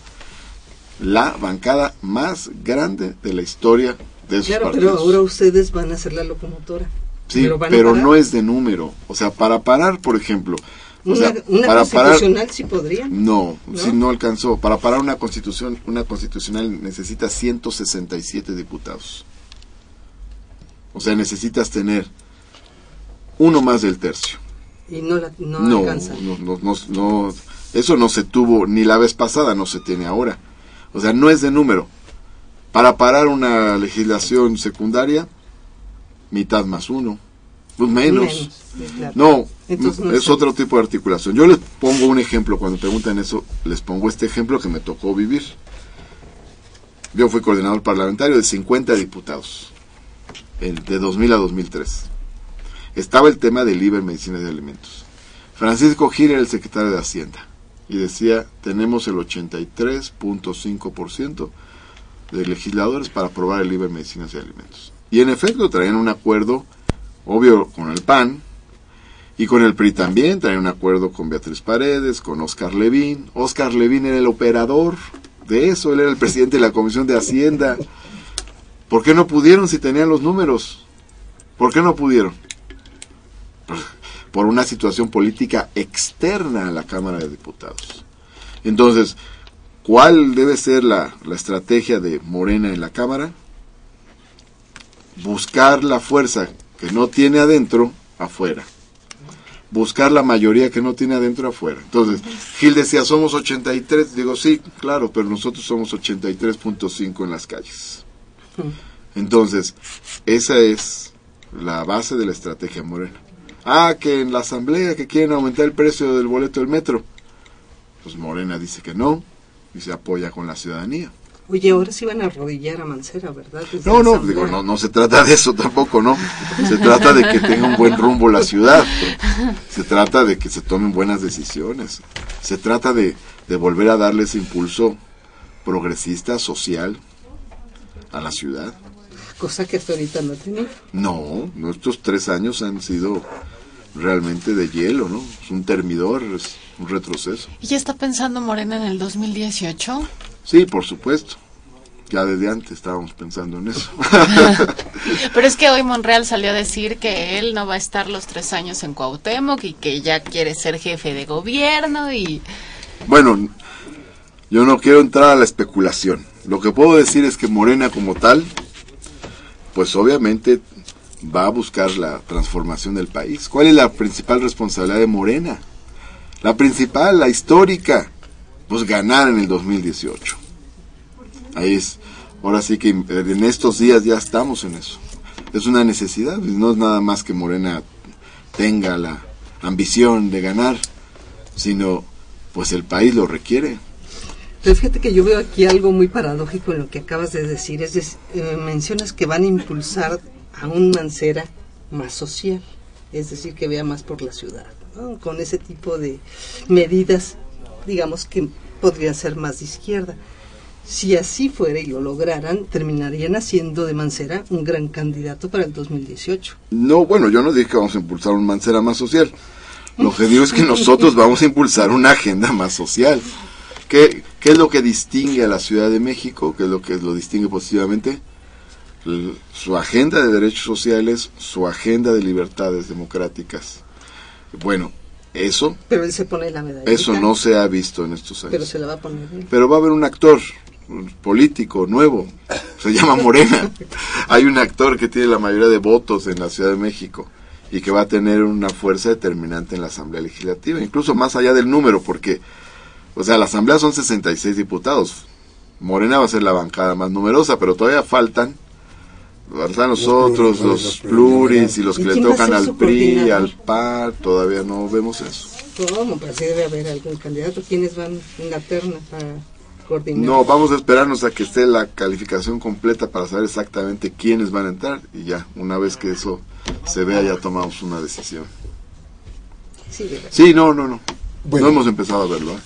la bancada más grande de la historia de esos claro, partidos. pero ahora ustedes van a ser la locomotora. Sí, pero parar. no es de número. O sea, para parar, por ejemplo, o Una, sea, una para parar constitucional sí podrían. no, ¿No? si no alcanzó. Para parar una constitución, una constitucional necesita 167 diputados. O sea, necesitas tener uno más del tercio. Y no, la, no, No, alcanza. no, no, no, no, eso no se tuvo ni la vez pasada, no se tiene ahora. O sea, no es de número. Para parar una legislación secundaria, mitad más uno, pues menos. claro. No, Entonces no es otro tipo de articulación. Yo les pongo un ejemplo, cuando preguntan eso, les pongo este ejemplo que me tocó vivir. Yo fui coordinador parlamentario de 50 diputados, el de 2000 a 2003. Estaba el tema del IVA en medicinas y alimentos. Francisco Gil era el secretario de Hacienda y decía, tenemos el 83.5% de legisladores para aprobar el en medicinas y alimentos. Y en efecto traían un acuerdo, obvio, con el PAN, y con el PRI también, traían un acuerdo con Beatriz Paredes, con Oscar Levín. Oscar Levín era el operador de eso, él era el presidente de la Comisión de Hacienda. ¿Por qué no pudieron si tenían los números? ¿Por qué no pudieron? Por una situación política externa a la Cámara de Diputados. Entonces, ¿cuál debe ser la, la estrategia de Morena en la Cámara? Buscar la fuerza que no tiene adentro, afuera buscar la mayoría que no tiene adentro afuera. Entonces, Gil decía, somos 83. Digo, sí, claro, pero nosotros somos 83.5 en las calles. Entonces, esa es la base de la estrategia morena. Ah, que en la asamblea que quieren aumentar el precio del boleto del metro. Pues Morena dice que no y se apoya con la ciudadanía. Oye, ahora sí van a arrodillar a Mancera, ¿verdad? Desde No, no, digo, no, no se trata de eso tampoco, ¿no? Se trata de que tenga un buen rumbo la ciudad. Se trata de que se tomen buenas decisiones. Se trata de, de volver a darle ese impulso progresista, social a la ciudad. Cosa que hasta ahorita no tenía. No, nuestros tres años han sido realmente de hielo, ¿no? Es un termidor, es un retroceso. ¿Y ya está pensando Morena en el 2018? Sí, por supuesto. Ya desde antes estábamos pensando en eso. Pero es que hoy Monreal salió a decir que él no va a estar los tres años en Cuauhtémoc y que ya quiere ser jefe de gobierno y... Bueno, yo no quiero entrar a la especulación. Lo que puedo decir es que Morena como tal, pues obviamente va a buscar la transformación del país. ¿Cuál es la principal responsabilidad de Morena? La principal, la histórica, pues ganar en el 2018. Ahí es, ahora sí que en estos días ya estamos en eso. Es una necesidad, no es nada más que Morena tenga la ambición de ganar, sino pues el país lo requiere. Pero fíjate que yo veo aquí algo muy paradójico en lo que acabas de decir. Es decir, eh, mencionas que van a impulsar a un Mancera más social, es decir, que vea más por la ciudad, con ese tipo de medidas, digamos que podrían ser más de izquierda. Si así fuera y lo lograran, terminarían haciendo de Mancera un gran candidato para el 2018. No, bueno, yo no dije que vamos a impulsar un Mancera más social. Lo que digo es que nosotros vamos a impulsar una agenda más social. ¿Qué, qué es lo que distingue a la Ciudad de México? ¿Qué es lo que lo distingue positivamente? Su agenda de derechos sociales, su agenda de libertades democráticas. Bueno, eso, Pero él se pone la medalla. eso no se ha visto en estos Pero años. se la va a poner. Pero va a haber un actor un político nuevo, se llama Morena. Hay un actor que tiene la mayoría de votos en la Ciudad de México y que va a tener una fuerza determinante en la Asamblea Legislativa, incluso más allá del número, porque, o sea, la Asamblea son 66 diputados. Morena va a ser la bancada más numerosa, pero todavía faltan, faltan los, Los otros, pluris, los los pluris y los ¿Y que le tocan al PRI, al PAR, todavía no vemos eso. ¿Cómo? Pero sí debe haber algún candidato. ¿Quiénes van en la terna para coordinar? No, vamos a esperarnos a que esté la calificación completa para saber exactamente quiénes van a entrar y ya, una vez que eso se vea ya tomamos una decisión. Sí. Sí, no, no, no. Bueno. no hemos empezado a verlo. ¿eh?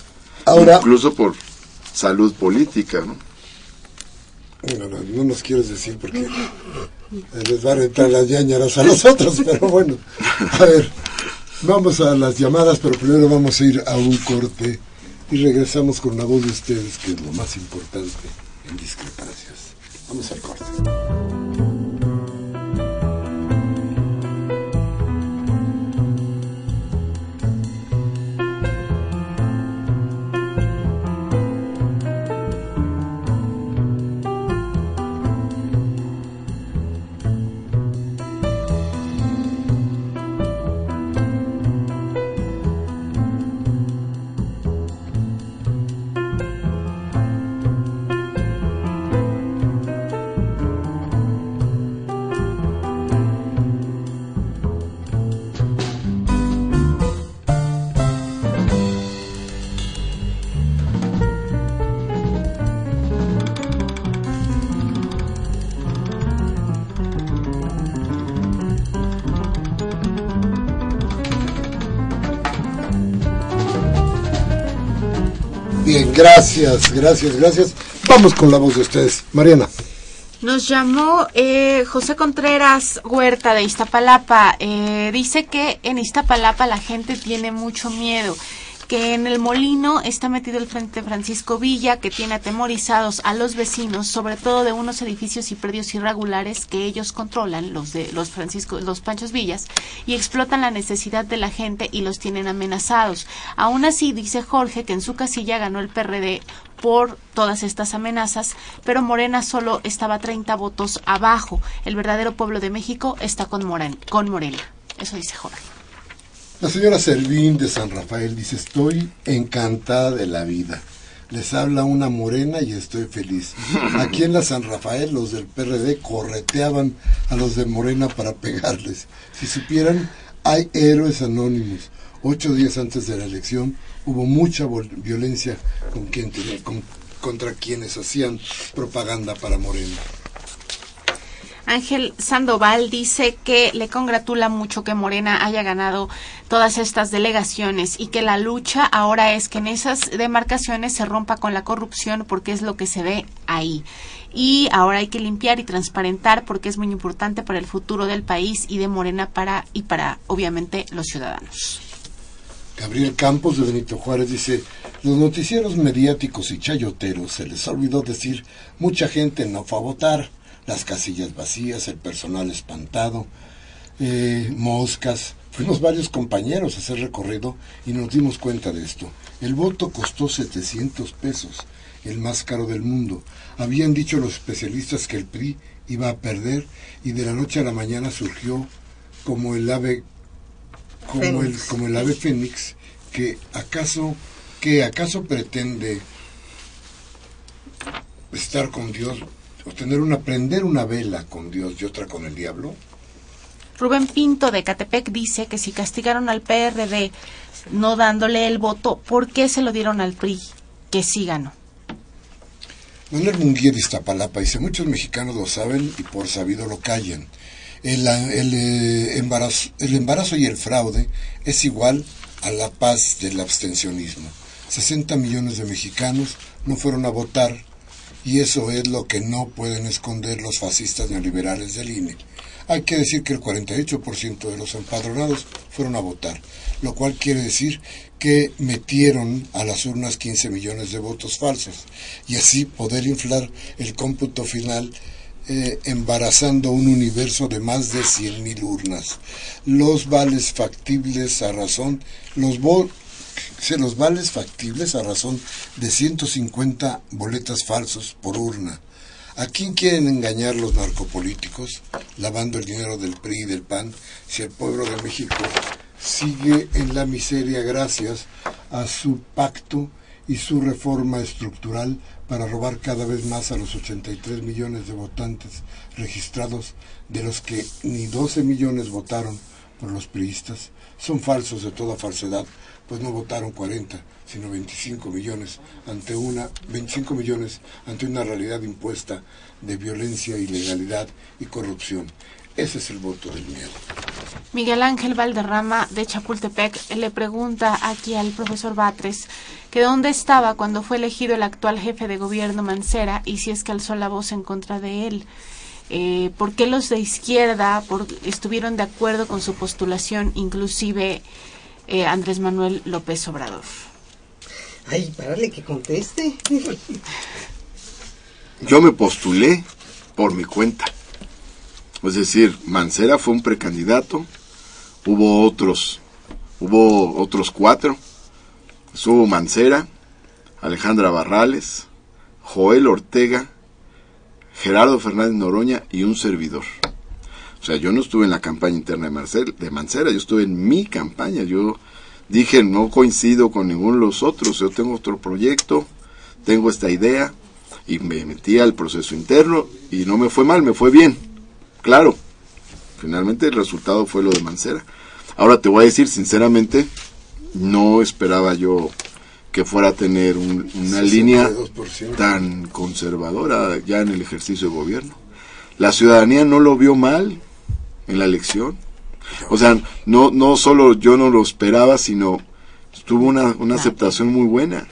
Ahora, Incluso por salud política, ¿no? No, no, no nos quieres decir porque les va a rentar las ñañaras a nosotros, pero bueno, a ver, vamos a las llamadas, pero primero vamos a ir a un corte y regresamos con la voz de ustedes, que es lo más importante en discrepancias. Vamos al corte. Gracias, gracias, gracias. Vamos con la voz de ustedes. Mariana. Nos llamó eh, José Contreras Huerta de Iztapalapa. Eh, dice que en Iztapalapa la gente tiene mucho miedo, que en el molino está metido el Frente Francisco Villa, que tiene atemorizados a los vecinos, sobre todo de unos edificios y predios irregulares que ellos controlan, los de los Francisco, los Panchos Villas, y explotan la necesidad de la gente y los tienen amenazados. Aún así, dice Jorge que en su casilla ganó el PRD por todas estas amenazas, pero Morena solo estaba 30 votos abajo. El verdadero pueblo de México está con, Moren- con Morena. Eso dice Jorge. La señora Servín de San Rafael dice, estoy encantada de la vida. Les habla una morena y estoy feliz. Aquí en la San Rafael los del PRD correteaban a los de Morena para pegarles. Si supieran Hay héroes anónimos. Ocho días antes de la elección hubo mucha violencia contra quienes hacían propaganda para Moreno. Ángel Sandoval dice que le congratula mucho que Morena haya ganado todas estas delegaciones y que la lucha ahora es que en esas demarcaciones se rompa con la corrupción porque es lo que se ve ahí. Y ahora hay que limpiar y transparentar porque es muy importante para el futuro del país y de Morena para y para obviamente los ciudadanos. Gabriel Campos de Benito Juárez dice, los noticieros mediáticos y chayoteros se les olvidó decir, mucha gente no fue a votar las casillas vacías, el personal espantado, eh, moscas. Fuimos varios compañeros a hacer recorrido y nos dimos cuenta de esto. El voto costó 700 pesos, el más caro del mundo. Habían dicho los especialistas que el PRI iba a perder y de la noche a la mañana surgió como el ave como el como el ave fénix que acaso que acaso pretende estar con Dios o tener una, prender una vela con Dios y otra con el diablo? Rubén Pinto de Catepec dice que si castigaron al PRD no dándole el voto, ¿por qué se lo dieron al PRI? Que sí ganó. Manuel Munguía de Iztapalapa dice, muchos mexicanos lo saben y por sabido lo callan. El, el, eh, embarazo, el embarazo y el fraude es igual a la paz del abstencionismo. 60 millones de mexicanos no fueron a votar y eso es lo que no pueden esconder los fascistas neoliberales del INE. Hay que decir que el 48% de los empadronados fueron a votar, lo cual quiere decir que metieron a las urnas 15 millones de votos falsos y así poder inflar el cómputo final eh, embarazando un universo de más de 100.000 urnas. Los vales factibles a razón, los, se los vales factibles a razón de 150 boletas falsos por urna. ¿A quién quieren engañar los narcopolíticos, lavando el dinero del PRI y del PAN, si el pueblo de México sigue en la miseria gracias a su pacto y su reforma estructural para robar cada vez más a los 83 millones de votantes registrados, de los que ni 12 millones votaron por los priistas? Son falsos de toda falsedad pues no votaron 40, sino 25 millones ante una 25 millones ante una realidad impuesta de violencia, ilegalidad y corrupción. Ese es el voto del miedo. Miguel Ángel Valderrama de Chapultepec le pregunta aquí al profesor Batres que dónde estaba cuando fue elegido el actual jefe de gobierno Mancera y si es que alzó la voz en contra de él. Eh, ¿Por qué los de izquierda estuvieron de acuerdo con su postulación, inclusive eh, Andrés Manuel López Obrador. Ay, parale que conteste. Yo me postulé por mi cuenta. Es decir, Mancera fue un precandidato, hubo otros, hubo otros cuatro, estuvo Mancera, Alejandra Barrales, Joel Ortega, Gerardo Fernández Noroña y un servidor. O sea, yo no estuve en la campaña interna de, Marcel, de Mancera, yo estuve en mi campaña. Yo dije, no coincido con ninguno de los otros, yo tengo otro proyecto, tengo esta idea, y me metí al proceso interno y no me fue mal, me fue bien. Claro, finalmente el resultado fue lo de Mancera. Ahora te voy a decir sinceramente, no esperaba yo que fuera a tener una línea tan conservadora ya en el ejercicio de gobierno. La ciudadanía no lo vio mal, en la elección. O sea, no, no solo yo no lo esperaba, sino tuvo una, una aceptación muy buena.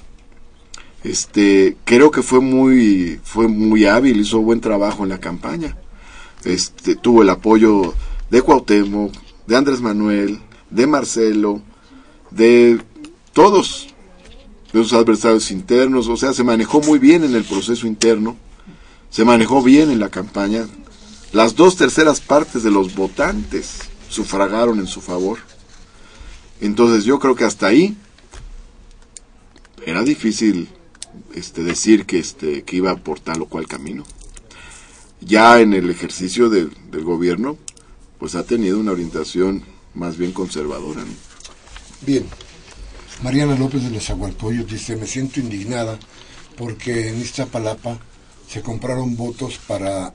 Este, creo que fue muy, fue muy hábil, hizo buen trabajo en la campaña. Este, tuvo el apoyo de Cuauhtémoc, de Andrés Manuel, de Marcelo, de todos, de sus adversarios internos, o sea, se manejó muy bien en el proceso interno, se manejó bien en la campaña, las dos terceras partes de los votantes sufragaron en su favor. Entonces yo creo que hasta ahí era difícil este, decir que, este, que iba por tal o cual camino. Ya en el ejercicio del gobierno, pues ha tenido una orientación más bien conservadora. Bien. Mariana López de los dice, me siento indignada porque en Iztapalapa se compraron votos para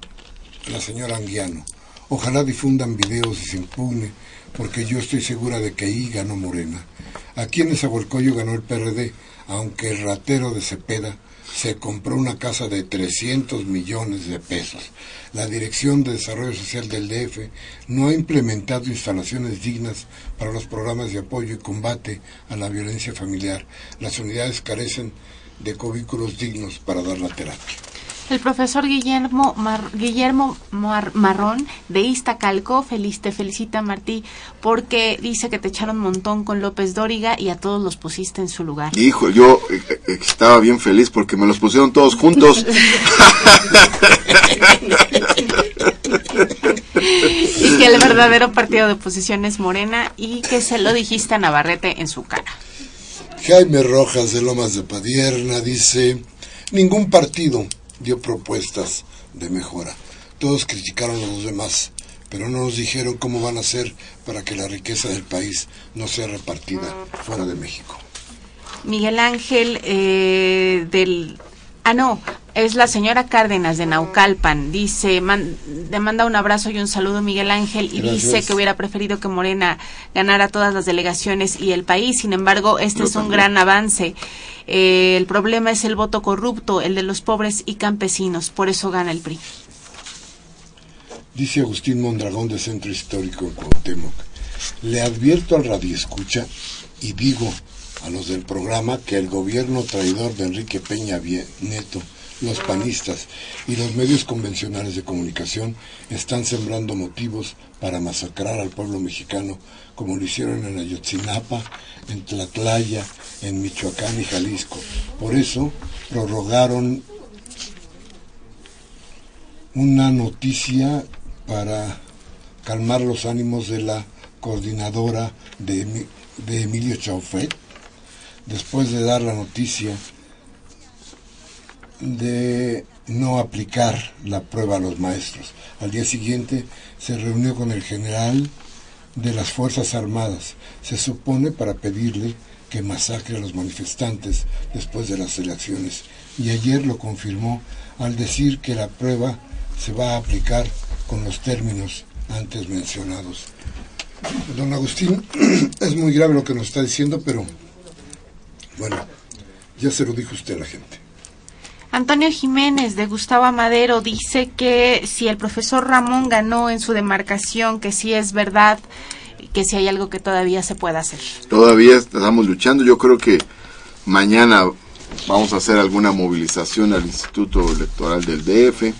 la señora Anguiano. Ojalá difundan videos y se impugne, porque yo estoy segura de que ahí ganó Morena. Aquí en Nezahualcóyotl ganó el PRD, aunque el ratero de Cepeda se compró una casa de 300 millones de pesos. La Dirección de Desarrollo Social del DF no ha implementado instalaciones dignas para los programas de apoyo y combate a la violencia familiar. Las unidades carecen de cubículos dignos para dar la terapia. El profesor Guillermo, Guillermo Marrón de Iztacalco feliz, te felicita Martí porque dice que te echaron un montón con López Dóriga y a todos los pusiste en su lugar. Hijo, yo eh, eh, estaba bien feliz porque me los pusieron todos juntos. y que el verdadero partido de oposición es Morena y que se lo dijiste a Navarrete en su cara. Jaime Rojas de Lomas de Padierna dice, ningún partido dio propuestas de mejora. Todos criticaron a los demás, pero no nos dijeron cómo van a hacer para que la riqueza del país no sea repartida fuera de México. Miguel Ángel eh, del... Ah, no, es la señora Cárdenas de Naucalpan. Dice, le manda un abrazo y un saludo Miguel Ángel y dice que hubiera preferido que Morena ganara todas las delegaciones y el país. Sin embargo, este es un gran avance. Eh, el problema es el voto corrupto, el de los pobres y campesinos. Por eso gana el PRI. Dice Agustín Mondragón de Centro Histórico en Cuauhtémoc. Le advierto al radioescucha y digo a los del programa que el gobierno traidor de Enrique Peña Nieto los panistas y los medios convencionales de comunicación están sembrando motivos para masacrar al pueblo mexicano como lo hicieron en Ayotzinapa, en Tlatlaya, en Michoacán y Jalisco. Por eso prorrogaron una noticia para calmar los ánimos de la coordinadora de, Emilio Chaufet, después de dar la noticia de no aplicar la prueba a los maestros. Al día siguiente se reunió con el general de las Fuerzas Armadas, se supone para pedirle que masacre a los manifestantes después de las elecciones, y ayer lo confirmó al decir que la prueba se va a aplicar con los términos antes mencionados. Don Agustín, es muy grave lo que nos está diciendo, pero bueno, ya se lo dijo usted a la gente. Antonio Jiménez de Gustavo Amadero dice que si el profesor Ramón ganó en su demarcación, que sí es verdad, que si hay algo que todavía se pueda hacer. Todavía estamos luchando. Yo creo que mañana vamos a hacer alguna movilización al Instituto Electoral del DF.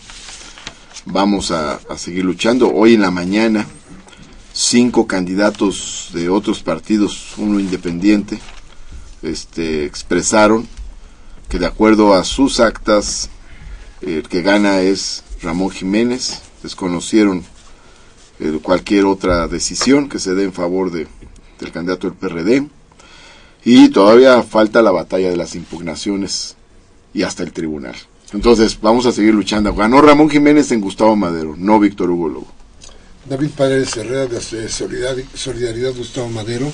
Vamos a, a seguir luchando. Hoy en la mañana, cinco candidatos de otros partidos, uno independiente, este, expresaron que de acuerdo a sus actas, el que gana es Ramón Jiménez. Desconocieron eh, cualquier otra decisión que se dé en favor de, del candidato del PRD. Y todavía falta la batalla de las impugnaciones y hasta el tribunal. Entonces, vamos a seguir luchando. Ganó Ramón Jiménez en Gustavo Madero, no Víctor Hugo Lobo. David Paredes Herrera de Solidaridad Gustavo Madero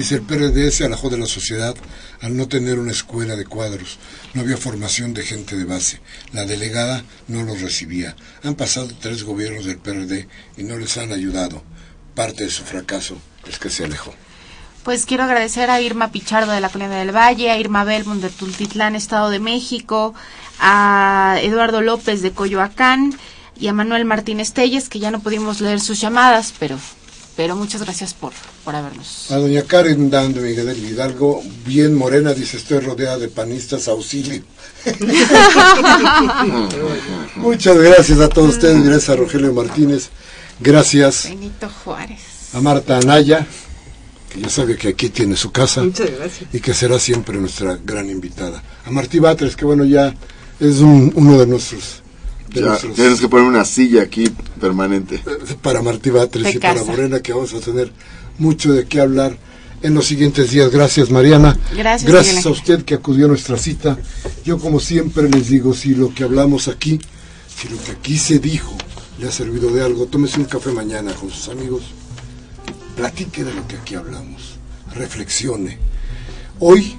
Dice, el PRD se alejó de la sociedad al no tener una escuela de cuadros. No había formación de gente de base. La delegada no los recibía. Han pasado tres gobiernos del PRD y no les han ayudado. Parte de su fracaso es que se alejó. Pues quiero agradecer a Irma Pichardo de la Colina del Valle, a Irma Belmont de Tultitlán, Estado de México, a Eduardo López de Coyoacán y a Manuel Martínez Telles, que ya no pudimos leer sus llamadas, pero pero muchas gracias por, por habernos. A doña Karen Dando Miguel Hidalgo, bien morena, dice, estoy rodeada de panistas, auxilio. muchas gracias a todos ustedes, gracias a Rogelio Martínez, gracias Benito Juárez. a Marta Anaya, que ya sabe que aquí tiene su casa. Y que será siempre nuestra gran invitada. A Martí Batres, que bueno, ya es uno de nuestros tienes que poner una silla aquí permanente. Para Martí Batres y para Morena, que vamos a tener mucho de qué hablar en los siguientes días. Gracias, Mariana. Gracias, Gracias a usted que acudió a nuestra cita. Yo, como siempre, les digo, si lo que hablamos aquí, si lo que aquí se dijo le ha servido de algo, tómese un café mañana con sus amigos, platique de lo que aquí hablamos, reflexione. Hoy,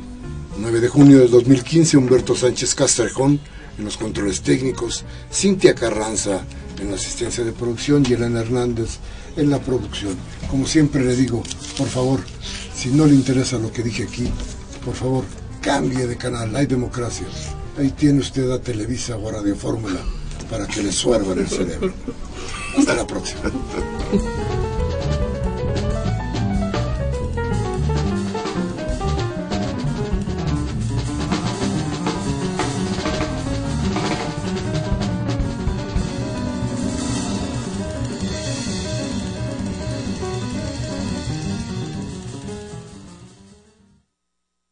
9 de junio de 2015, Humberto Sánchez Castrejón en los controles técnicos, Cintia Carranza en la asistencia de producción y Elena Hernández en la producción. Como siempre le digo, por favor, si no le interesa lo que dije aquí, por favor, cambie de canal, hay democracia. Ahí tiene usted a Televisa o a Radio Fórmula para que le suervan el cerebro. Hasta la próxima.